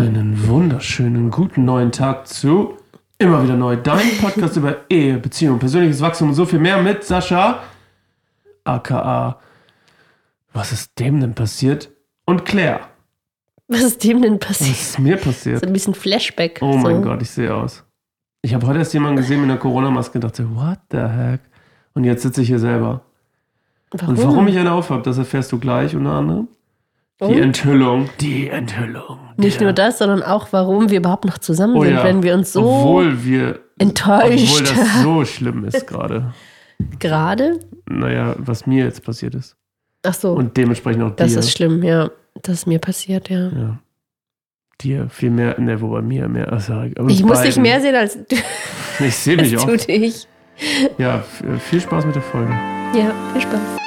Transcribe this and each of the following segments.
Einen wunderschönen guten neuen Tag zu Immer wieder neu. Dein Podcast über Ehe, Beziehung, persönliches Wachstum und so viel mehr mit Sascha, aka Was ist dem denn passiert? Und Claire. Was ist dem denn Was passiert? ist mir passiert? So ein bisschen Flashback. Oh so. mein Gott, ich sehe aus. Ich habe heute erst jemanden gesehen mit einer Corona-Maske und dachte, what the heck? Und jetzt sitze ich hier selber. Warum? Und warum ich eine aufhabe, das erfährst du gleich unter anderem. Die? Enthüllung. Die Enthüllung. Nicht nur das, sondern auch, warum wir überhaupt noch zusammen Oh sind, ja. wenn wir uns so obwohl wir enttäuscht obwohl das so schlimm ist gerade. gerade. Naja, was mir jetzt passiert ist. Ach so, Und dementsprechend auch das dir. ist schlimm, ja. Das ist mir passiert, ja. ja. Dir viel mehr, ne, wobei mir mehr. Also, Ich muss dich mehr sehen als du. Ich sehe Das mich auch. Ja, viel Spaß mit der Folge. Ja, viel Spaß.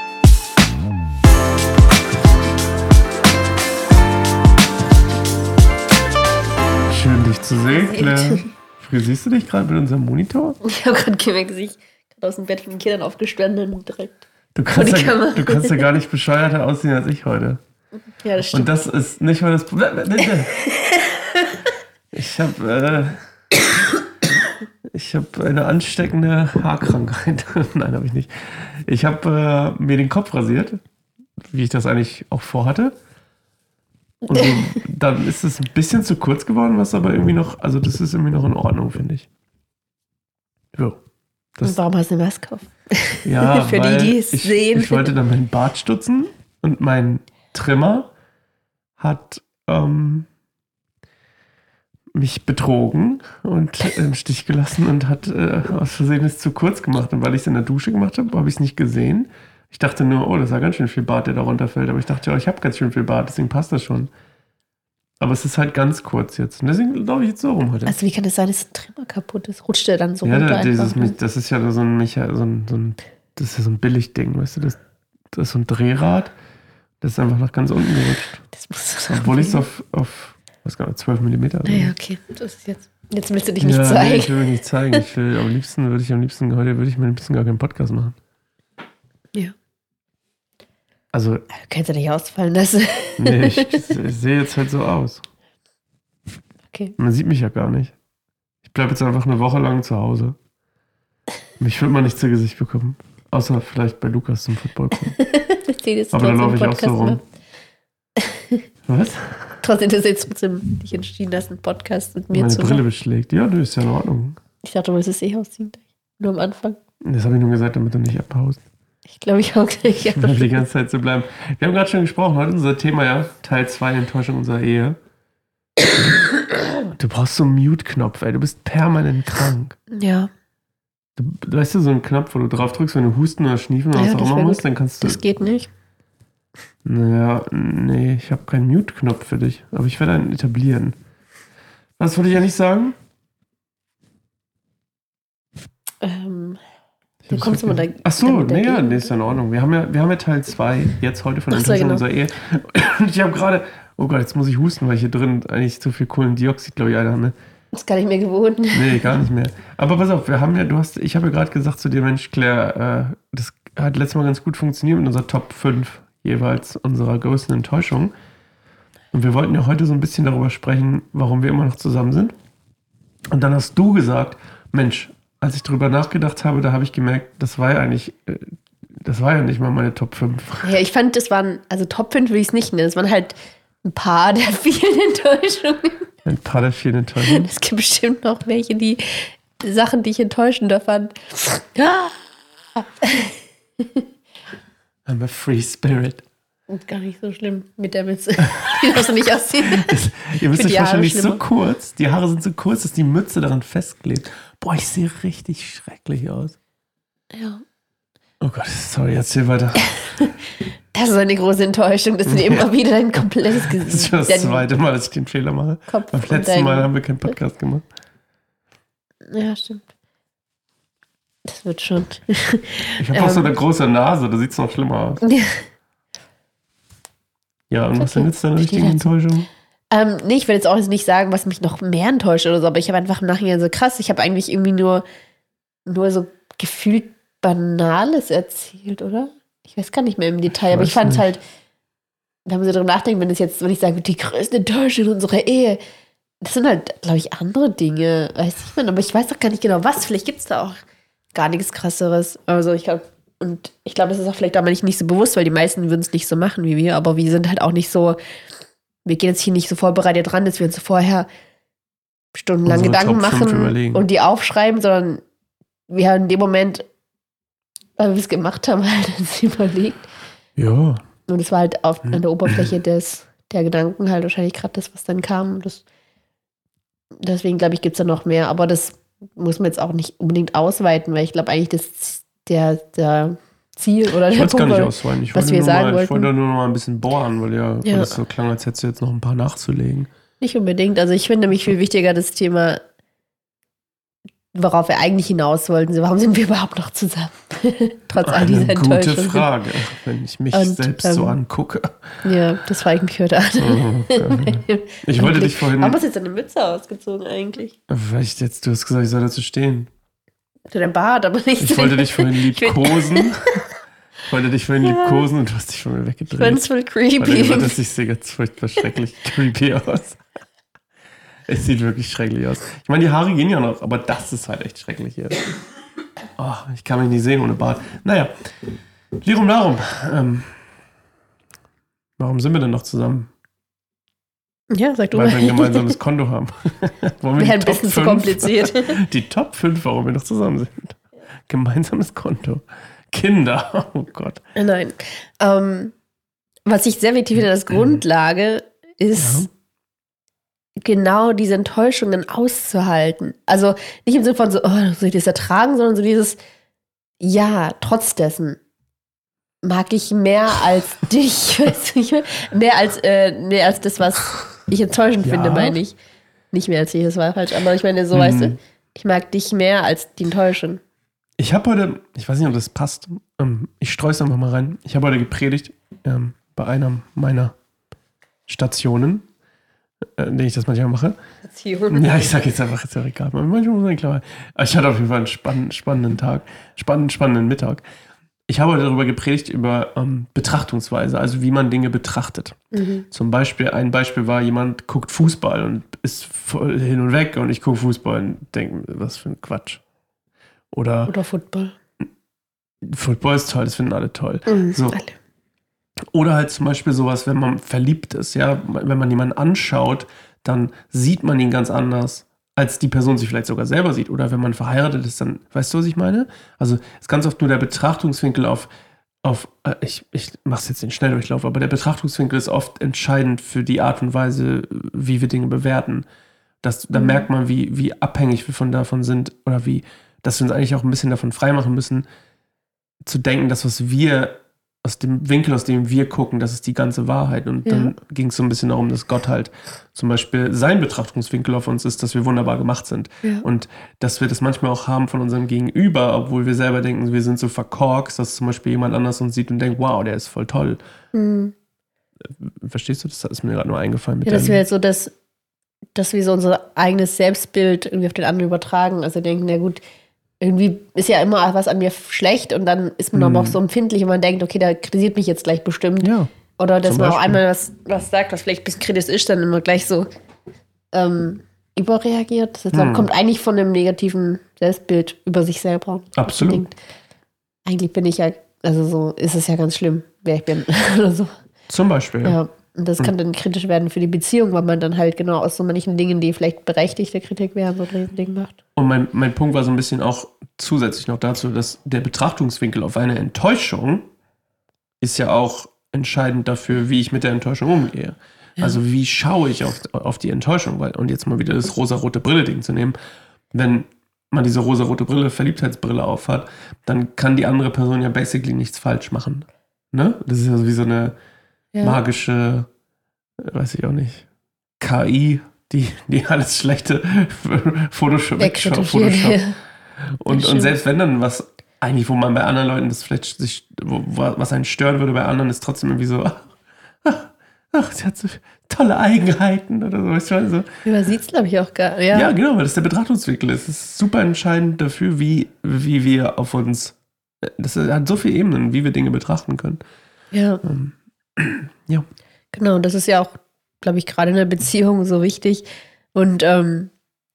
Zu sehen, gut. Frisierst du dich gerade mit unserem Monitor? Ich habe gerade gemerkt, dass ich gerade aus dem Bett von den Kindern aufgestanden und direkt. Du kannst, ja, du kannst ja gar nicht bescheuerter aussehen als ich heute. Ja, das stimmt. Und das ist nicht mal das Problem. Ich habe äh, ich habe eine ansteckende Haarkrankheit. Nein, habe ich nicht. Ich habe äh, mir den Kopf rasiert, wie ich das eigentlich auch vorhatte. Und so, dann ist es ein bisschen zu kurz geworden, was aber irgendwie noch, also das ist irgendwie noch in Ordnung, finde ich. So. Das, und warum hast du Maske auf? ja, Für die, die es ich, sehen. Ich wollte dann meinen Bart stutzen und mein Trimmer hat ähm, mich betrogen und im Stich gelassen und hat äh, aus Versehen es zu kurz gemacht. Und weil ich es in der Dusche gemacht habe, habe ich es nicht gesehen. Ich dachte nur, oh, das ist ja ganz schön viel Bart, der da runterfällt. Aber ich dachte, ja, ich habe ganz schön viel Bart, deswegen passt das schon. Aber es ist halt ganz kurz jetzt. Und deswegen laufe ich jetzt so rum heute. Also, wie kann es sein, dass ein Trimmer kaputt ist? Rutscht der dann so Ja, runter? dieses, einfach, ne? das ist ja so ein, Mecha, so ein, so ein, das ist ja so ein Billigding, weißt du, das, das ist so ein Drehrad, das ist einfach nach ganz unten gerutscht. Das muss so Obwohl ich es auf, auf, was gar nicht, 12 mm. Naja, okay. Das ist jetzt. Jetzt willst du dich nicht ja, zeigen. Nee, ich will mich nicht zeigen. Ich will, am liebsten würde ich am liebsten, heute würde ich mir am liebsten gar keinen Podcast machen. Ja. Also, Kannst du nicht ausfallen lassen. nee, ich, ich sehe jetzt halt so aus. Okay. Man sieht mich ja gar nicht. Ich bleibe jetzt einfach eine Woche lang zu Hause. Mich wird man nicht zu Gesicht bekommen. Außer vielleicht bei Lukas zum Football jetzt Aber dann trotzdem laufe ich auch so Podcast rum. Was? Trotzdem, dass jetzt trotzdem dich entschieden hast, einen Podcast mit mir Meine zu Brille machen. beschlägt. Ja, du ist ja in Ordnung. Ich dachte, du wolltest es eh ausziehen. Nur am Anfang. Das habe ich nur gesagt, damit du nicht abhaust. Ich glaube, ich auch gleich. Ich will die ganze Zeit so bleiben. Wir haben gerade schon gesprochen, heute unser Thema ja, Teil 2, Enttäuschung unserer Ehe. Du brauchst so einen Mute-Knopf, ey. Du bist permanent krank. Ja, Du, weißt du, so einen Knopf, wo du drauf drückst, wenn du husten oder schniefen oder Ja, was auch immer musst, dann kannst du. das geht nicht. Naja, nee, ich habe keinen Mute-Knopf für dich. Aber ich werde einen etablieren. Was wollte ich ja nicht sagen? Ähm, Kommst du mal vergessen. da- Ach so, damit nee, ist ja in Ordnung. Wir haben ja, wir haben ja Teil 2 jetzt heute von Ach so, genau. unserer Ehe. Und ich habe gerade, oh Gott, jetzt muss ich husten, weil ich hier drin eigentlich zu viel Kohlendioxid, glaube ich, einer ne? ist gar nicht mehr gewohnt. Nee, gar nicht mehr. Aber pass auf, wir haben ja, du hast, ich habe ja gerade gesagt zu dir, Mensch, Claire, äh, das hat letztes Mal ganz gut funktioniert mit unserer Top 5 jeweils unserer größten Enttäuschung. Und wir wollten ja heute so ein bisschen darüber sprechen, warum wir immer noch zusammen sind. Und dann hast du gesagt, Mensch, als ich darüber nachgedacht habe, da habe ich gemerkt, das war ja eigentlich, äh, das war ja nicht mal meine Top 5. Ja, ich fand, das waren, also Top 5 will ich es nicht nennen. Es waren halt ein paar der vielen Enttäuschungen. Ein paar der vielen Enttäuschungen. Es gibt bestimmt noch welche, die Sachen, die ich enttäuschender fand. Ja. I'm a free spirit. Und gar nicht so schlimm mit der Mütze. Die du nicht ausziehen. Ihr müsst Find euch vorstellen, die ist so kurz, die Haare sind so kurz, dass die Mütze daran festklebt. Boah, ich sehe richtig schrecklich aus. Ja. Oh Gott, sorry, erzähl weiter. Das ist eine große Enttäuschung, dass du dir immer wieder dein komplettes Gesicht. Das ist schon das dein zweite Mal, dass ich den Fehler mache. Kopf Beim letzten Mal haben wir keinen Podcast gemacht. Ja, stimmt. Das wird schon. Ich habe auch so Ähm. eine große Nase, da sieht es noch schlimmer aus. Ja. Und was Okay, sind jetzt deine das. Enttäuschungen? Ähm, nee, ich will jetzt auch jetzt nicht sagen, was mich noch mehr enttäuscht oder so, aber ich habe einfach im Nachhinein so krass, ich habe eigentlich irgendwie nur, nur so gefühlt Banales erzählt, oder? Ich weiß gar nicht mehr im Detail, aber ich fand es halt, wenn man so drüber nachdenkt, wenn es jetzt, wenn ich sage, die größte Enttäuschung unserer Ehe, das sind halt, glaube ich, andere Dinge. Weiß ich nicht, aber ich weiß doch gar nicht genau was. Vielleicht gibt es da auch gar nichts krasseres. Also ich glaube, und ich glaube, das ist auch vielleicht aber nicht, nicht so bewusst, weil die meisten würden es nicht so machen wie wir, aber wir sind halt auch nicht so, wir gehen jetzt hier nicht so vorbereitet ran, dass wir uns vorher stundenlang Unsere Gedanken machen und die aufschreiben, sondern wir haben in dem Moment, weil wir es gemacht haben, halt uns überlegt. Ja. Und es war halt auf, an der Oberfläche des, der Gedanken halt wahrscheinlich gerade das, was dann kam. Das, deswegen glaube ich, gibt es da noch mehr. Aber das muss man jetzt auch nicht unbedingt ausweiten, weil ich glaube eigentlich, das der, der Ziel oder Ich der es gar nicht ausweiten. Ich was wollte, wir nur sagen mal, ich wollten. wollte nur noch mal ein bisschen bohren, weil ja, weil Ja. es so klang, als hättest du jetzt noch ein paar nachzulegen. Nicht unbedingt. Also ich finde nämlich viel wichtiger das Thema, worauf wir eigentlich hinaus wollten. So, Warum sind wir überhaupt noch zusammen? Trotz all dieser Eine gute Enttäuschung. Frage, wenn ich mich Und, selbst so ähm, angucke. Ja, das frage ich mich heute an. Oh, okay. Ich wollte dich vorhin, Warum hast du jetzt deine Mütze ausgezogen eigentlich? weil ich jetzt, du hast gesagt, ich soll dazu stehen. Zu deinem Bart, aber nicht Ich wollte dich vorhin Ich liebkosen. Ich wollte dich vorhin liebkosen und du hast dich von mir Ich weggedreht. voll Weil du gesagt creepy. hast, ich sehe ganz furchtbar schrecklich creepy aus. Es sieht wirklich schrecklich aus. Ich meine, die Haare gehen ja noch, aber das ist halt echt schrecklich hier. Oh, ich kann mich nicht sehen ohne Bart. Naja, Lirum darum. Ähm, warum sind wir denn noch zusammen? Ja, sag du Weil wir ein gemeinsames Konto haben. Wäre ein bisschen zu 5 kompliziert. Die Top 5, warum wir noch zusammen sind. Gemeinsames Konto. Kinder. Oh Gott. Nein. Ähm, was ich sehr wichtig finde als Grundlage ist, genau diese Enttäuschungen auszuhalten. Also nicht im Sinne von so, oh, soll ich das ertragen, sondern so dieses, ja, trotz dessen mag ich mehr als dich, weißt du, mehr als, äh, mehr als das, was ich enttäuschend Ja. finde, meine ich. Nicht mehr als dich, das war falsch, aber ich meine, so, weißt Mhm. du, ich mag dich mehr als die Enttäuschung. Ich habe heute, ich weiß nicht, ob das passt, ähm, ich streue es einfach mal rein. Ich habe heute gepredigt ähm, bei einer meiner Stationen, äh, in denen ich das manchmal mache. Ja, ich sage jetzt einfach, ist ja egal. Manchmal muss man klar. Ich hatte auf jeden Fall einen spann spannenden Tag, spannenden, spannenden Mittag. Ich habe heute darüber gepredigt, über ähm, Betrachtungsweise, also wie man Dinge betrachtet. Mhm. Zum Beispiel, ein Beispiel war, jemand guckt Fußball und ist voll hin und weg und ich gucke Fußball und denke, was für ein Quatsch. Oder Oder Football. Football ist toll, das finden alle toll. Mhm. So. Alle. Oder halt zum Beispiel sowas, wenn man verliebt ist, ja, wenn man jemanden anschaut, dann sieht man ihn ganz anders, als die Person sich vielleicht sogar selber sieht. Oder wenn man verheiratet ist, dann, weißt du, was ich meine? Also ist ganz oft nur der Betrachtungswinkel auf, auf äh, ich, ich mach's jetzt den Schnelldurchlauf, aber der Betrachtungswinkel ist oft entscheidend für die Art und Weise, wie wir Dinge bewerten. Das, da Mhm. merkt man, wie, wie abhängig wir von davon sind oder wie, dass wir uns eigentlich auch ein bisschen davon freimachen müssen, zu denken, dass was wir aus dem Winkel, aus dem wir gucken, das ist die ganze Wahrheit. Und Ja. dann ging es so ein bisschen darum, dass Gott halt zum Beispiel sein Betrachtungswinkel auf uns ist, dass wir wunderbar gemacht sind. Ja. Und dass wir das manchmal auch haben von unserem Gegenüber, obwohl wir selber denken, wir sind so verkorkst, dass zum Beispiel jemand anders uns sieht und denkt, wow, der ist voll toll. Mhm. Verstehst du? Das ist mir gerade nur eingefallen mit Ja, das deinem- wäre jetzt so, dass, dass wir so unser eigenes Selbstbild irgendwie auf den anderen übertragen. Also denken, na gut, irgendwie ist ja immer was an mir schlecht und dann ist man Mhm. aber auch so empfindlich und man denkt, okay, der kritisiert mich jetzt gleich bestimmt. Ja. Oder dass man auch einmal was, was sagt, was vielleicht ein bisschen kritisch ist, dann immer gleich so ähm, überreagiert. Das Hm. kommt eigentlich von einem negativen Selbstbild über sich selber. Absolut. Denkt, eigentlich bin ich ja, also so ist es ja ganz schlimm, wer ich bin. oder so. Zum Beispiel, ja. Ja, und das kann dann kritisch werden für die Beziehung, weil man dann halt genau aus so manchen Dingen, die vielleicht berechtigte Kritik wären, so ein Ding macht. Und mein, mein Punkt war so ein bisschen auch zusätzlich noch dazu, dass der Betrachtungswinkel auf eine Enttäuschung ist ja auch entscheidend dafür, wie ich mit der Enttäuschung umgehe. Also wie schaue ich auf, auf die Enttäuschung? Weil, und jetzt mal wieder das rosa-rote Brille-Ding zu nehmen. Wenn man diese rosa-rote Brille, Verliebtheitsbrille aufhat, dann kann die andere Person ja basically nichts falsch machen. Ne? Das ist ja so wie so eine Ja. magische, äh, weiß ich auch nicht, KI, die, die alles Schlechte Photoshop, Wegretuschiert. Photoshop. Und, und selbst wenn dann was, eigentlich, wo man bei anderen Leuten das vielleicht sich, wo, was einen stören würde, bei anderen ist trotzdem irgendwie so, ach, ach, sie hat so tolle Eigenheiten oder so. Weißt du, also, Übersieht es, glaube ich, auch gar ja. ja. genau, weil das der Betrachtungswinkel ist. Das ist super entscheidend dafür, wie, wie wir auf uns, das hat so viele Ebenen, wie wir Dinge betrachten können. ja. Ja. Genau, und das ist ja auch, glaube ich, gerade in der Beziehung so wichtig. Und ähm,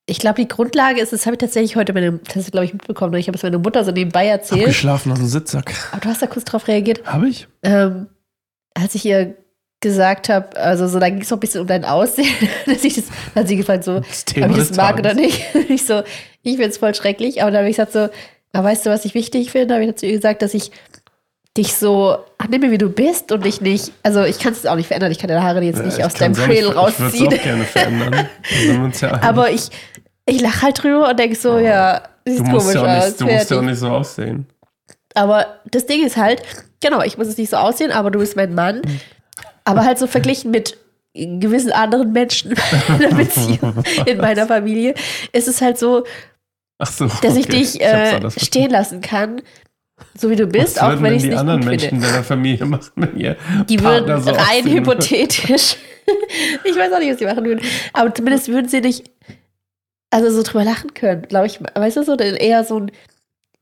ich glaube, die Grundlage ist, das habe ich tatsächlich heute, meine, das hast glaube ich mitbekommen, ich habe es meiner Mutter so nebenbei erzählt. Abgeschlafen aus dem Sitzsack. Aber du hast da kurz drauf reagiert. Habe ich? Ähm, als ich ihr gesagt habe, also so, da ging es noch ein bisschen um dein Aussehen, dass ich das, hat sie gefragt, so, ob ich das mag Tages. oder nicht. Und ich so, ich finde es voll schrecklich, aber dann habe ich gesagt so, aber weißt du, was ich wichtig finde? habe ich dazu ihr gesagt, dass ich dich so annehme, wie du bist und dich nicht, also ich kann es auch nicht verändern, ich kann deine Haare jetzt nicht Ja, aus ich deinem auch nicht- Schädel Ich würde es rausziehen. auch gerne verändern. Ja. Aber ich, ich lache halt drüber und denke so, ja, sieht du musst, komisch ja aus. nicht, du musst ja auch nicht so aussehen. Aber das Ding ist halt, genau, ich muss es nicht so aussehen, aber du bist mein Mann. Aber halt so verglichen mit gewissen anderen Menschen in der Beziehung in meiner Familie, ist es halt so, Ach so. dass ich okay. dich hab's äh, stehen lassen kann, so wie du Was bist, auch würden wenn ich es die nicht anderen gut Menschen finde. deiner Familie machen, wenn ihr Die Partner würden so rein hypothetisch, ich weiß auch nicht, was die machen würden, aber zumindest würden sie nicht also so drüber lachen können, glaube ich. Weißt du so, eher so ein,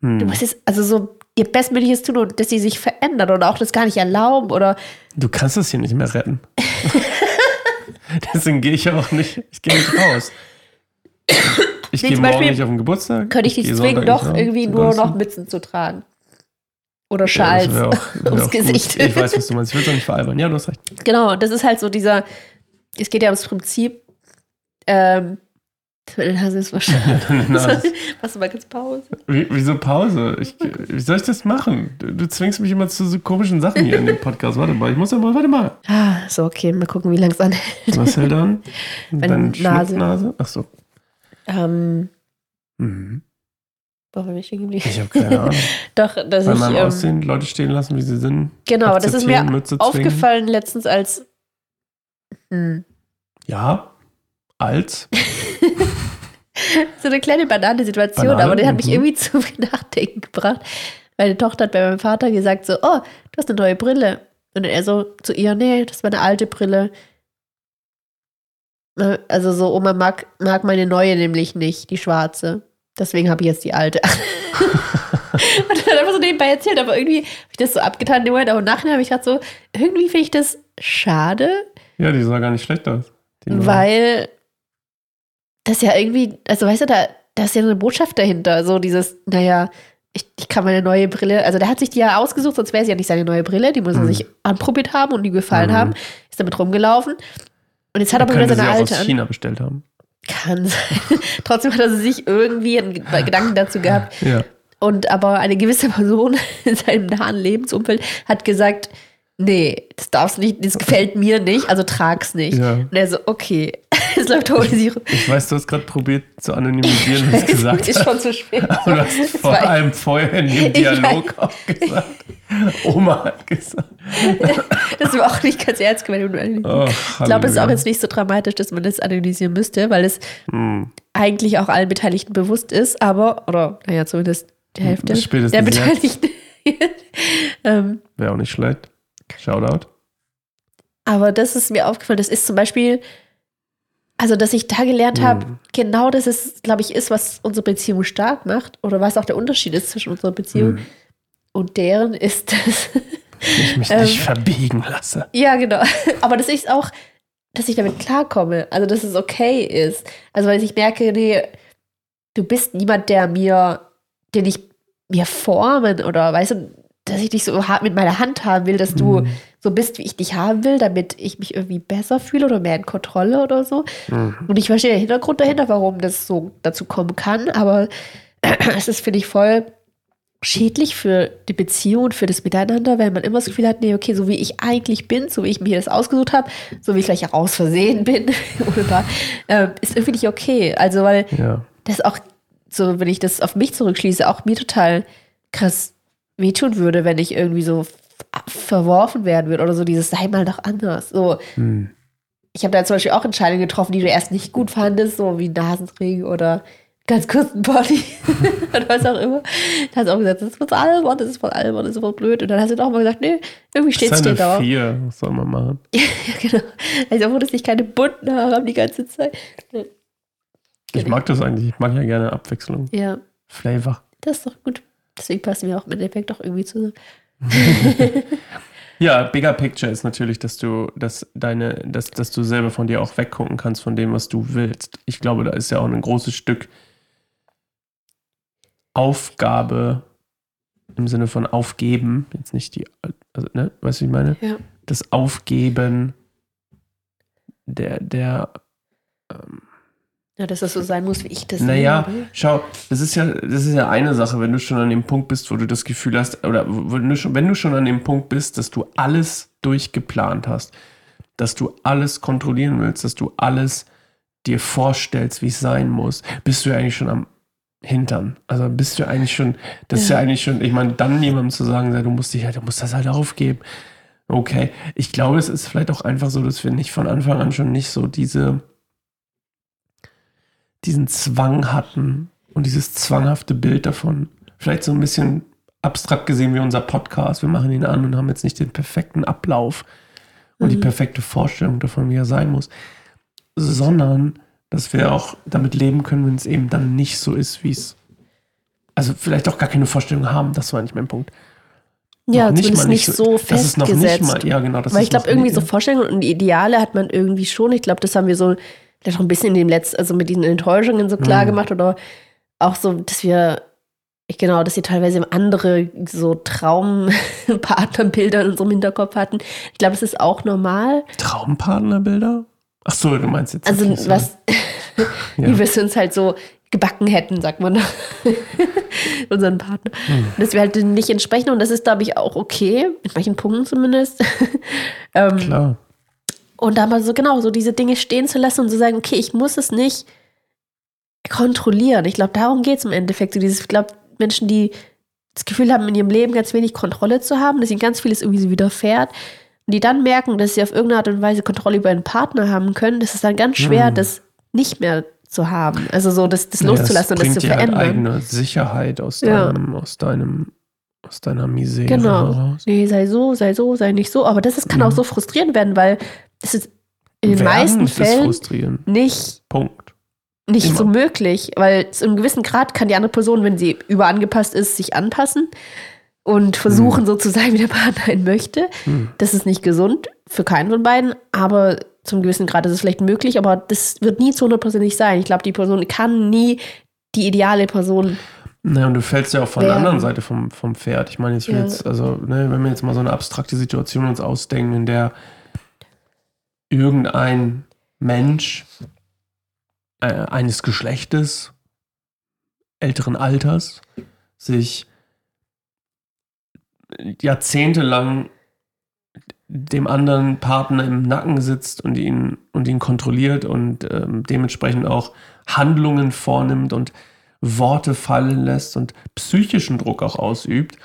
Hm. du musst jetzt also so ihr Bestmögliches tun und dass sie sich verändern oder auch das gar nicht erlauben oder Du kannst das hier nicht mehr retten. Deswegen gehe ich auch nicht, ich gehe nicht raus. Ich Nee, gehe morgen Beispiel nicht auf den Geburtstag. könnte ich dich zwingen, doch irgendwie nur noch. Mützen zu tragen. Oder Ja, Schals wär auch- ums auch gut. Gesicht. Ich weiß, was du meinst. Ich will es auch nicht veralbern. Ja, du hast recht. Genau, das ist halt so dieser, es geht ja ums Prinzip, ähm, meine Nase ist wahrscheinlich. Na, Machst du mal ganz Pause? wie, wieso Pause? Ich, wie soll ich das machen? Du, du zwingst mich immer zu so komischen Sachen hier in dem Podcast. Warte mal, ich muss ja mal, warte mal. Ah, so, okay, mal gucken, wie lang es anhält. Was hält an? Meine Deine Nase. Ach so. Ähm, Mhm. Wo bin ich irgendwie? Ich habe keine Ahnung. Doch, dass Bei ich, meinem ähm, Aussehen Leute stehen lassen, wie sie sind. genau, das ist mir aufgefallen letztens als, hm, Ja, als. so eine kleine Banane-Situation, Banane, aber die hat mich mhm. irgendwie zum Nachdenken gebracht. Meine Tochter hat bei meinem Vater gesagt so, oh, du hast eine neue Brille. Und er so zu ihr, nee, das war eine alte Brille. Äh, Also so, Oma mag, mag meine neue nämlich nicht, die schwarze. Deswegen habe ich jetzt die alte. und dann einfach so nebenbei erzählt, aber irgendwie habe ich das so abgetan dem Moment, aber nachher habe ich gedacht so, irgendwie finde ich das schade, Ja, die sah gar nicht schlecht aus. Weil das ja irgendwie, also weißt du, da, da ist ja eine Botschaft dahinter. So dieses, naja, ich, ich kann meine neue Brille, also der hat sich die ja ausgesucht, sonst wäre sie ja nicht seine neue Brille, die muss er Mhm. sich anprobiert haben und die gefallen Mhm. haben, ist damit rumgelaufen. Und jetzt hat er Er aber wieder seine sie alte aus. China bestellt haben. Kann sein. Trotzdem hat er sich irgendwie einen Ge- Gedanken dazu gehabt. Ja. Und aber eine gewisse Person in seinem nahen Lebensumfeld hat gesagt, nee, das darfst nicht, das gefällt mir nicht, also trag's nicht. Ja. Und er so, okay, es läuft rum. Ich weiß, du hast gerade probiert zu anonymisieren, was gesagt ist hast. schon zu spät. Aber du hast vor allem vorher in dem Dialog auch gesagt. Oma hat gesagt. Das war auch nicht ganz ernst gemeint. Oh, ich glaube, es ist auch jetzt nicht so dramatisch, dass man das analysieren müsste, weil es Hm. eigentlich auch allen Beteiligten bewusst ist, aber, oder naja, zumindest die Hälfte Spätestens der. Beteiligten. ähm, Wäre auch nicht schlecht. Shoutout. aber das ist mir aufgefallen, das ist zum Beispiel, also dass ich da gelernt habe, Hm. genau das ist, glaube ich, ist, was unsere Beziehung stark macht oder was auch der Unterschied ist zwischen unserer Beziehung Hm. und deren, ist das. Ich mich Ähm. nicht verbiegen lasse. Ja, genau. Aber das ist auch, dass ich damit klarkomme. Also, dass es okay ist. Also, weil ich merke, nee, du bist niemand, der mir, den ich mir formen oder weißt du, dass ich dich so hart mit meiner Hand haben will, dass du Mhm. so bist, wie ich dich haben will, damit ich mich irgendwie besser fühle oder mehr in Kontrolle oder so. Mhm. Und ich verstehe den Hintergrund dahinter, warum das so dazu kommen kann, aber es ist, finde ich, voll schädlich für die Beziehung und für das Miteinander, wenn man immer das Gefühl hat, nee, okay, so wie ich eigentlich bin, so wie ich mir das ausgesucht habe, so wie ich vielleicht auch aus Versehen bin, oder äh, ist irgendwie nicht okay. Also, weil Ja. das auch, so wenn ich das auf mich zurückschließe, auch mir total krass wehtun würde, wenn ich irgendwie so verworfen werden würde oder so dieses sei mal doch anders. So, Hm. ich habe da zum Beispiel auch Entscheidungen getroffen, die du erst nicht gut fandest, so wie Nasenring oder ganz kurzen Body oder was auch immer. Da hast du auch gesagt, das ist voll albern, das ist voll albern, das ist voll blöd. Und dann hast du doch mal gesagt, nee, irgendwie steht es Das dir drauf. vier. Was soll man machen? ja, genau. Also obwohl dass ich keine bunten Haare habe die ganze Zeit. Ich mag das eigentlich. Ich mag ja gerne Abwechslung. Ja, Flavor. das ist doch gut. Deswegen passen wir auch im Endeffekt doch irgendwie zusammen. Ja, bigger picture ist natürlich, dass du, dass deine, dass, dass du selber von dir auch weggucken kannst von dem, was du willst. Ich glaube, da ist ja auch ein großes Stück Aufgabe im Sinne von aufgeben, jetzt nicht die, also, ne, weißt du, wie ich meine? Ja. Das Aufgeben der, der, ähm, Ja, dass das so sein muss, wie ich das naja, will. schau, das ist ja, das ist ja eine Sache, wenn du schon an dem Punkt bist, wo du das Gefühl hast, oder wenn du schon, wenn du schon an dem Punkt bist, dass du alles durchgeplant hast, dass du alles kontrollieren willst, dass du alles dir vorstellst, wie es sein muss, bist du ja eigentlich schon am Hintern. Also bist du eigentlich schon, das ist ja Ja. eigentlich schon, ich meine, dann jemandem zu sagen, du musst dich halt, du musst das halt aufgeben. Okay. Ich glaube, es ist vielleicht auch einfach so, dass wir nicht von Anfang an schon nicht so diese, diesen Zwang hatten und dieses zwanghafte Bild davon. Vielleicht so ein bisschen abstrakt gesehen wie unser Podcast. Wir machen ihn an und haben jetzt nicht den perfekten Ablauf und die Mhm. perfekte Vorstellung davon, wie er sein muss, sondern dass wir auch damit leben können, wenn es eben dann nicht so ist, wie es. Also vielleicht auch gar keine Vorstellung haben, das war nicht mein Punkt. Ja, Noch zumindest nicht so noch festgesetzt. nicht mal, ja genau, Weil ich glaube, irgendwie so Vorstellungen und Ideale hat man irgendwie schon. Ich glaube, das haben wir so vielleicht auch ein bisschen in dem letzten, also mit diesen Enttäuschungen so klar Mhm. gemacht oder auch so, dass wir, genau, dass wir teilweise andere so Traumpartnerbilder in unserem Hinterkopf hatten. Ich glaube, das ist auch normal. Traumpartnerbilder? Ach so, du meinst jetzt. Also okay, was, Ja. wie wir es uns halt so gebacken hätten, sagt man, unseren Partner. Hm. Dass wir halt nicht entsprechen und das ist, glaube ich, auch okay, in manchen Punkten zumindest. ähm, Klar. Und da mal so genau so diese Dinge stehen zu lassen und zu sagen, okay, ich muss es nicht kontrollieren. Ich glaube, darum geht es im Endeffekt. So dieses, ich glaube, Menschen, die das Gefühl haben, in ihrem Leben ganz wenig Kontrolle zu haben, dass ihnen ganz vieles irgendwie so widerfährt, und die dann merken, dass sie auf irgendeine Art und Weise Kontrolle über einen Partner haben können, das ist dann ganz schwer, Hm. das nicht mehr zu haben. Also so das, das Ja, loszulassen und das zu halt verändern. eigene Sicherheit aus Ja. deinem, aus deinem, aus deiner Misere Genau. heraus. Nee, sei so, sei so, sei nicht so. Aber das ist, kann Mhm. auch so frustrierend werden, weil das ist in den Werden meisten ist Fällen nicht Punkt. nicht Immer. so möglich, weil zu einem gewissen Grad kann die andere Person, wenn sie überangepasst ist, sich anpassen und versuchen so zu sein, wie der Partner ihn möchte. Hm. Das ist nicht gesund für keinen von beiden, aber zum gewissen Grad ist es vielleicht möglich, aber das wird nie zu hundertprozentig sein. Ich glaube, die Person kann nie die ideale Person. Naja, und du fällst ja auch von der Werden. anderen Seite vom, vom Pferd. Ich meine, jetzt, Ja. jetzt also, ne, wenn wir jetzt mal so eine abstrakte Situation uns ausdenken, in der irgendein Mensch äh, eines Geschlechtes, älteren Alters, sich jahrzehntelang dem anderen Partner im Nacken sitzt und ihn, und ihn kontrolliert und ähm, dementsprechend auch Handlungen vornimmt und Worte fallen lässt und psychischen Druck auch ausübt,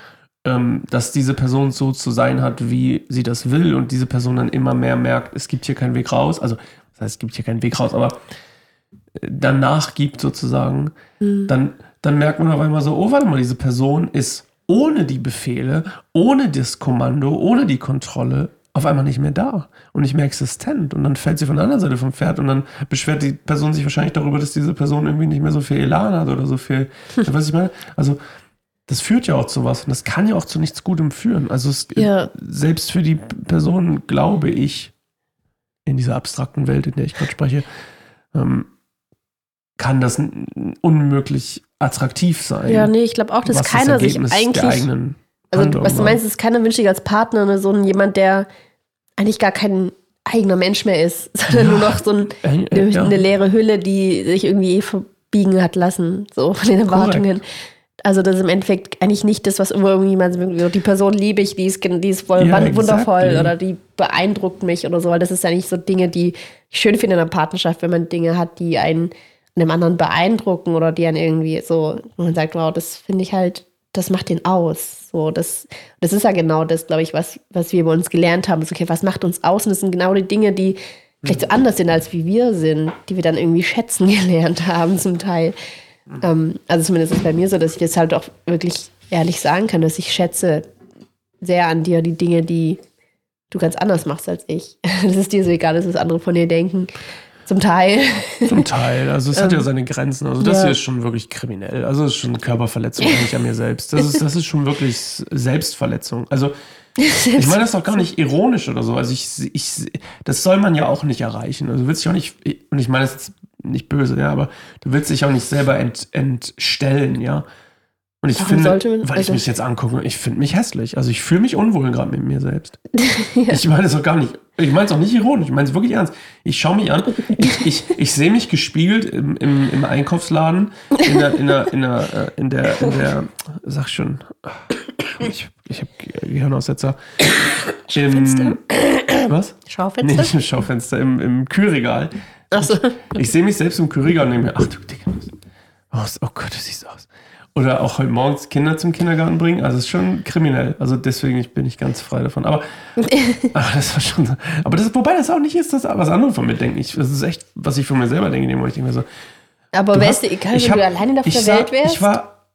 ähm, dass diese Person so zu sein hat, wie sie das will und diese Person dann immer mehr merkt, es gibt hier keinen Weg raus. Also, das heißt, es gibt hier keinen Weg raus, aber äh, danach gibt sozusagen, dann, dann merkt man auf einmal so, oh, warte mal, diese Person ist ohne die Befehle, ohne das Kommando, ohne die Kontrolle auf einmal nicht mehr da und nicht mehr existent. Und dann fällt sie von der anderen Seite vom Pferd und dann beschwert die Person sich wahrscheinlich darüber, dass diese Person irgendwie nicht mehr so viel Elan hat oder so viel. Was ich meine? Also, das führt ja auch zu was und das kann ja auch zu nichts Gutem führen. Also, es, Ja. selbst für die Person, glaube ich, in dieser abstrakten Welt, in der ich gerade spreche, ähm, kann das unmöglich attraktiv sein. Ja, nee, ich glaube auch, dass keiner das sich eigentlich. eigenen Also, was du meinst, ist keiner wünscht sich als Partner ne, so ein jemand, der eigentlich gar kein eigener Mensch mehr ist, sondern Ja. nur noch so ein, Äh, eine, ja. eine leere Hülle, die sich irgendwie eh verbiegen hat lassen, so von den Erwartungen. Also das ist im Endeffekt eigentlich nicht das, was immer irgendjemand die Person liebe ich, die ist, die ist voll Ja, wundervoll exactly. oder die beeindruckt mich oder so, weil das ist ja nicht so Dinge, die ich schön finde in einer Partnerschaft, wenn man Dinge hat, die einen einem anderen beeindrucken oder die einen irgendwie so, wo man sagt, wow, das finde ich halt, das macht den aus. So, das, das ist ja genau das, glaube ich, was, was wir bei uns gelernt haben. So, okay, was macht uns aus? Und das sind genau die Dinge, die vielleicht so anders sind, als wie wir sind, die wir dann irgendwie schätzen gelernt haben zum Teil. Ähm, also zumindest ist es bei mir so, dass ich das halt auch wirklich ehrlich sagen kann, dass ich schätze sehr an dir die Dinge, die du ganz anders machst als ich. Das ist dir so egal, dass das andere von dir denken. Zum Teil. Zum Teil. Also es hat ja seine Grenzen. Also das Ähm, ja. hier ist schon wirklich kriminell. Also es ist schon Körperverletzung eigentlich an mir selbst. Das ist, das ist schon wirklich Selbstverletzung. Also Ich meine das doch gar nicht ironisch oder so. Also ich, ich, das soll man ja auch nicht erreichen. Also du willst dich auch nicht, und ich meine das jetzt nicht böse, ja, aber du willst dich auch nicht selber ent, entstellen, ja. Und ich Warum finde, man- weil ich also- mich jetzt angucke, ich finde mich hässlich. Also ich fühle mich unwohl gerade mit mir selbst. Ja. Ich meine es auch gar nicht, ich meine es auch nicht ironisch, ich meine es wirklich ernst. Ich schaue mich an, ich, ich, ich sehe mich gespiegelt im, im, im Einkaufsladen, in der, in der, in der, äh, in der, in der, sag schon, ich, ich habe Gehirnaussetzer. Im, was? Nee, Schaufenster? im Schaufenster, im, im Kühlregal. Achso. Ich sehe mich selbst im Kühlregal und denke mir, ach du Dicker, was- oh Gott, du siehst aus. Oder auch heute morgens Kinder zum Kindergarten bringen. Also es ist schon kriminell. Also deswegen bin ich ganz frei davon. Aber, aber das war schon so. Aber das, wobei das auch nicht ist, das was andere von mir denken. Ich, das ist echt, was ich von mir selber denke, dem. Ich denke mir so, Aber du es dir egal, wenn du hab- alleine auf der sah- Welt wärst? Ich war,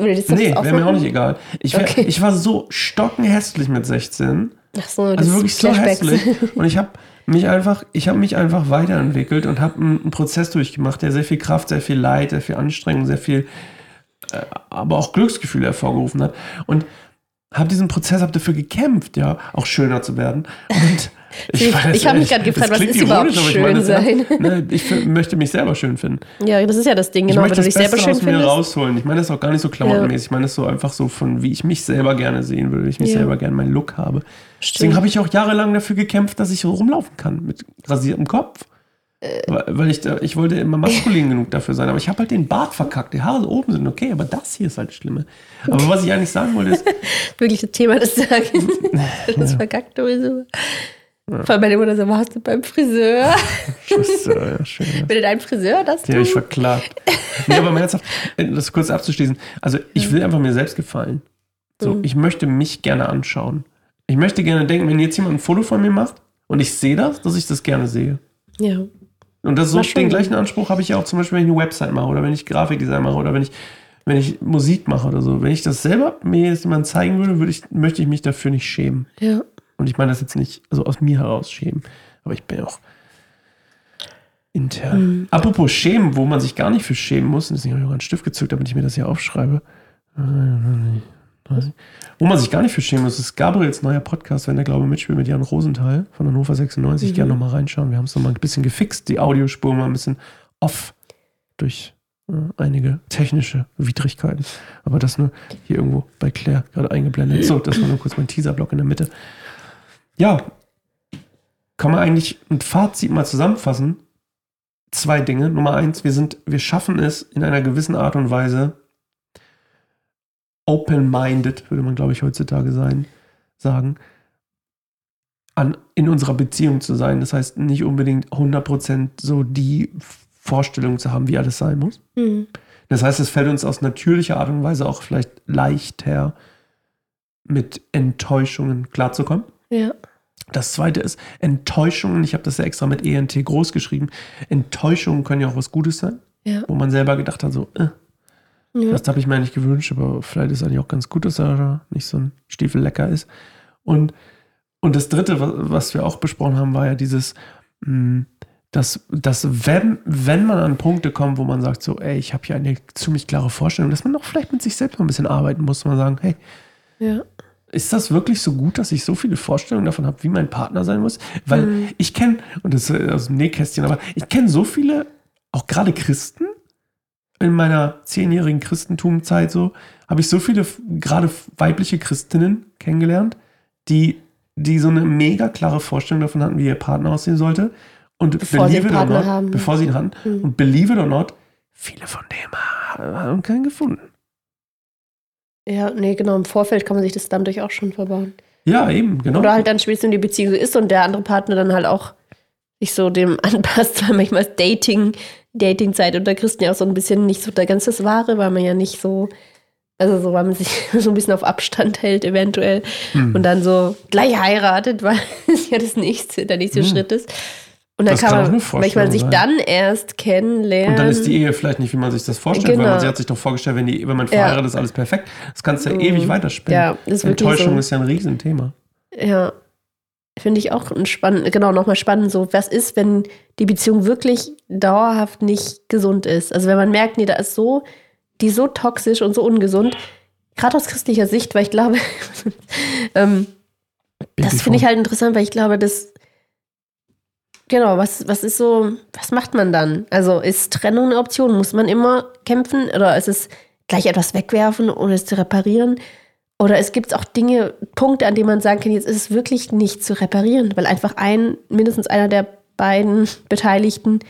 Oder das das nee, wäre mir auch nicht egal. Ich, wär, Okay. ich war so stockenhässlich mit 16. Ach so, das Also wirklich so hässlich. Und ich habe mich einfach, ich habe mich einfach weiterentwickelt und habe einen, Prozess durchgemacht, der sehr viel Kraft, sehr viel Leid, sehr viel Anstrengung, sehr viel, äh, aber auch Glücksgefühle hervorgerufen hat. Und habe diesen Prozess, habe dafür gekämpft, ja, auch schöner zu werden. Und Ich- ich hab mich grad gefragt, was ist überhaupt ironisch, aber ich schön meine sein? Ne, ich möchte mich selber schön finden. Ja, das ist ja das Ding, Ich genau. Wenn möchte du das dich selber schön aus mir findest. rausholen. Ich meine das auch gar nicht so klamottenmäßig. Ich meine das so einfach so von, wie ich mich selber gerne sehen würde, wie ich mich Ja. selber gerne meinen Look habe. Stimmt. Deswegen habe ich auch jahrelang dafür gekämpft, dass ich so rumlaufen kann mit rasiertem Kopf. Äh. Weil, ich, da, ich wollte immer maskulin genug dafür sein. Aber ich habe halt den Bart verkackt. Die Haare oben sind okay, aber das hier ist halt das Schlimme. Aber was ich eigentlich sagen wollte ist, Wirklich das Thema des Tages. Das verkackt sowieso. Vor allem meine Mutter so, warst du beim Friseur? Äh, ja, schön. Bitte dein Friseur, das Den habe ich du? verklagt. Nee, aber mal ernsthaft, äh, das kurz abzuschließen. Also, ich will einfach mir selbst gefallen. So, Mhm. ich möchte mich gerne anschauen. Ich möchte gerne denken, wenn jetzt jemand ein Foto von mir macht und ich sehe das, dass ich das gerne sehe. Ja. Und das so, den gleichen Anspruch habe ich ja auch zum Beispiel, wenn ich eine Website mache oder wenn ich Grafikdesign mache oder wenn ich, wenn ich Musik mache oder so. Wenn ich das selber mir jetzt jemand zeigen würde, würde ich, möchte ich mich dafür nicht schämen. Ja. Und ich meine das jetzt nicht also aus mir heraus schämen, aber ich bin auch intern. Hm. Apropos schämen, wo man sich gar nicht für schämen muss, und deswegen habe ich auch einen Stift gezückt, damit ich mir das hier aufschreibe. Wo man sich gar nicht für schämen muss, ist Gabriels neuer Podcast, wenn der Glaube mitspielt mit Jan Rosenthal von Hannover 96. Mhm. Gerne nochmal reinschauen. Wir haben es nochmal ein bisschen gefixt, die Audiospur mal ein bisschen off durch äh, einige technische Widrigkeiten. Aber das nur hier irgendwo bei Claire gerade eingeblendet. So, das war nur kurz mein Teaserblock in der Mitte. Ja, kann man eigentlich ein Fazit mal zusammenfassen? Zwei Dinge. Nummer eins, wir sind, wir schaffen es in einer gewissen Art und Weise, open-minded, würde man, glaube ich, heutzutage sein, sagen, an, in unserer Beziehung zu sein. Das heißt, nicht unbedingt 100% so die Vorstellung zu haben, wie alles sein muss. Mhm. Das heißt, es fällt uns aus natürlicher Art und Weise auch vielleicht leichter, mit Enttäuschungen klarzukommen. Ja. Das zweite ist Enttäuschungen. Ich habe das ja extra mit ENT groß geschrieben. Enttäuschungen können ja auch was Gutes sein, Ja. wo man selber gedacht hat, so, äh, ja. das habe ich mir nicht gewünscht, aber vielleicht ist eigentlich auch ganz gut, dass er nicht so ein Stiefel lecker ist. Und, und das dritte, was, wir auch besprochen haben, war ja dieses, mh, dass, dass wenn, wenn man an Punkte kommt, wo man sagt, so, ey, ich habe hier eine ziemlich klare Vorstellung, dass man auch vielleicht mit sich selbst mal ein bisschen arbeiten muss, man sagen, hey, ja. Ist das wirklich so gut, dass ich so viele Vorstellungen davon habe, wie mein Partner sein muss? Weil Mhm. ich kenne, und das ist aus dem Nähkästchen, aber ich kenne so viele, auch gerade Christen, in meiner zehnjährigen Christentumzeit so, habe ich so viele gerade weibliche Christinnen kennengelernt, die, die so eine mega klare Vorstellung davon hatten, wie ihr Partner aussehen sollte. Und Bevor sie believe it or not, haben. bevor sie ihn hatten. Mhm. Und believe it or not, viele von dem haben keinen gefunden. Ja, nee, genau. Im Vorfeld kann man sich das dann durch auch schon verbauen. Ja, eben, genau. Oder halt dann spätestens, die Beziehung so ist und der andere Partner dann halt auch sich so dem anpasst, weil manchmal ist Dating, Datingzeit unter Christen ja auch so ein bisschen nicht so der ganz das Wahre, weil man ja nicht so, also so, weil man sich so ein bisschen auf Abstand hält eventuell Hm. und dann so gleich heiratet, weil es ja das nächste, der nächste Hm. Schritt ist. Und dann Das kann kann man manchmal sich sein. dann erst kennenlernen. Und dann ist die Ehe vielleicht nicht, wie man sich das vorstellt, weil Genau. man sie hat sich doch vorgestellt, wenn, die, wenn man Ja. verheiratet ist, alles perfekt. Das kannst du ja Mhm. ewig weiterspinnen. Ja, ist Enttäuschung so. ist ja ein Riesenthema. Ja, finde ich auch ein spannend, genau, nochmal spannend, so, was ist, wenn die Beziehung wirklich dauerhaft nicht gesund ist? Also wenn man merkt, nee, da ist so, die so toxisch und so ungesund, gerade aus christlicher Sicht, weil ich glaube, ähm, Das finde ich halt interessant, weil ich glaube, das. Genau, was, was ist so, was macht man dann? Also ist Trennung eine Option? Muss man immer kämpfen? Oder ist es gleich etwas wegwerfen, ohne es zu reparieren? Oder es gibt auch Dinge, Punkte, an denen man sagen kann, jetzt ist es wirklich nicht zu reparieren, weil einfach ein, mindestens einer der beiden Beteiligten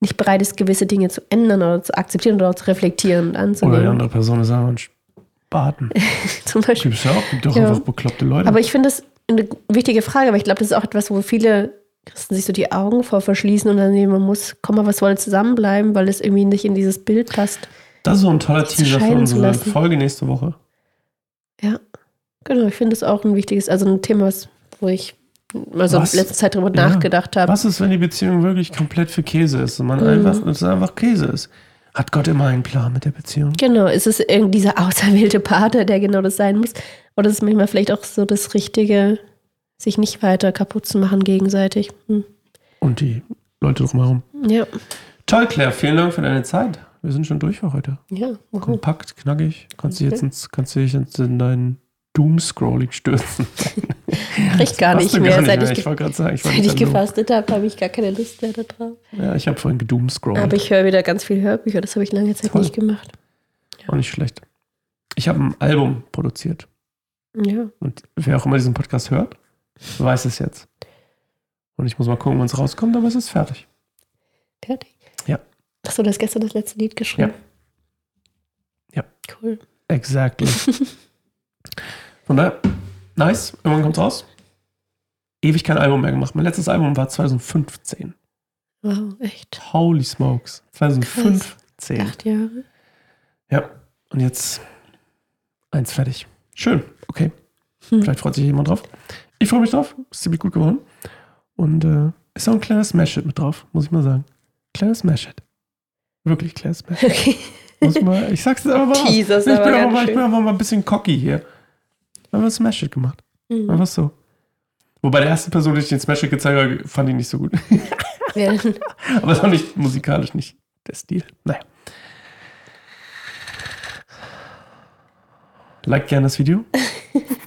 nicht bereit ist, gewisse Dinge zu ändern oder zu akzeptieren oder zu reflektieren und anzunehmen. Oder die andere Person ist einfach ein Spaten. Zum Beispiel. Gibt es ja auch, gibt auch Ja. einfach bekloppte Leute. Aber ich finde das eine wichtige Frage, aber ich glaube, das ist auch etwas, wo viele Christen sich so die Augen vor verschließen und dann sehen, man muss, komm mal, was wolle zusammenbleiben, weil es irgendwie nicht in dieses Bild passt. das ist so ein toller Teaser für unsere. Folge nächste Woche. Ja, genau. Ich finde das auch ein wichtiges, also ein Thema, was- wo ich also in Was? letzter Zeit darüber Ja. nachgedacht habe. Was ist, wenn die Beziehung wirklich komplett für Käse ist und man Mhm. einfach, es einfach Käse ist? Hat Gott immer einen Plan mit der Beziehung? Genau, ist es irgendwie dieser auserwählte Partner, der genau das sein muss? Oder ist es manchmal vielleicht auch so das Richtige, sich nicht weiter kaputt zu machen gegenseitig? Hm. Und die Leute drumherum. Ja, Toll, Claire, vielen Dank für deine Zeit. Wir sind schon durch für heute. ja. Wow. Kompakt, knackig. Kannst du Okay. jetzt ins, kannst du dich jetzt in deinen Doom-Scrolling stürzen. Recht gar nicht mehr. Gar nicht seit mehr. ich, Ich sagen, ich seit ich gefastet habe, habe ich gar keine Lust mehr darauf. Ja, ich habe vorhin gedoomscrollt. Aber ich höre wieder ganz viel Hörbücher. Das habe ich lange Zeit Toll. nicht gemacht. Auch nicht schlecht. Ich habe ein Album produziert. Ja. Und wer auch immer diesen Podcast hört, weiß es jetzt. Und ich muss mal gucken, wann es rauskommt, aber es ist fertig. Fertig? Ja. Achso, du hast gestern das letzte Lied geschrieben. Ja. Cool. Exactly. Von daher, nice. Irgendwann kommt's raus. Ewig kein Album mehr gemacht. Mein letztes Album war 2015. Wow, echt. Holy smokes. 2015. Acht Jahre. Ja. Und jetzt eins fertig. Schön. Okay. Hm. Vielleicht freut sich jemand drauf. Ich freue mich drauf. Ist ziemlich gut geworden. Und äh, ist auch ein kleiner Smash-Hit mit drauf, muss ich mal sagen. Kleiner Smash-Hit. Wirklich kleiner Smash-Hit. Okay. Muss mal, ich sag's jetzt einfach mal. Ich bin, aber aber mal, ich bin aber mal ein bisschen cocky hier. Haben wir Smash-Hit gemacht. Mhm. Einfach so. Wobei der erste Person, die ich den Smash-Hit gezeigt habe, fand ich nicht so gut. Aber es ist auch nicht musikalisch nicht der Stil. Naja. Like gerne das Video.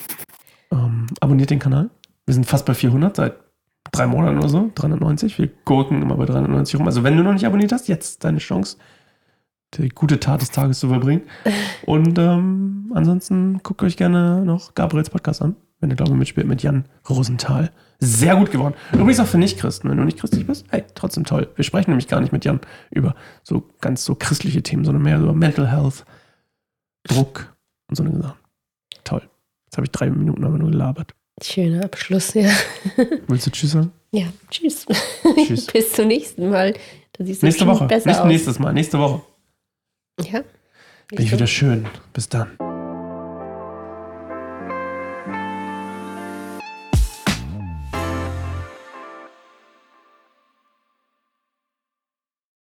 abonniert den Kanal. Wir sind fast bei 400 seit drei Monaten oder so. 390. Wir gurken immer bei 390 rum. Also wenn du noch nicht abonniert hast, jetzt deine Chance, die gute Tat des Tages zu verbringen. Und ähm, ansonsten guckt euch gerne noch Gabriels Podcast an, wenn ihr, glaube ich, mitspielt mit Jan Rosenthal. Sehr gut geworden. Übrigens auch für Nicht-Christen. Wenn du nicht christlich bist, hey, trotzdem toll. Wir sprechen nämlich gar nicht mit Jan über so ganz so christliche Themen, sondern mehr über Mental Health, Druck und so eine Sachen. Jetzt habe ich drei Minuten aber nur gelabert. Schöner Abschluss, ja. Willst du Tschüss sagen? Ja, tschüss. Tschüss. Bis zum nächsten Mal. Da siehst du Nächste Woche. besser Nicht aus. nächstes Mal. Nächste Woche. Ja. Bin ich wieder schön. Bis dann.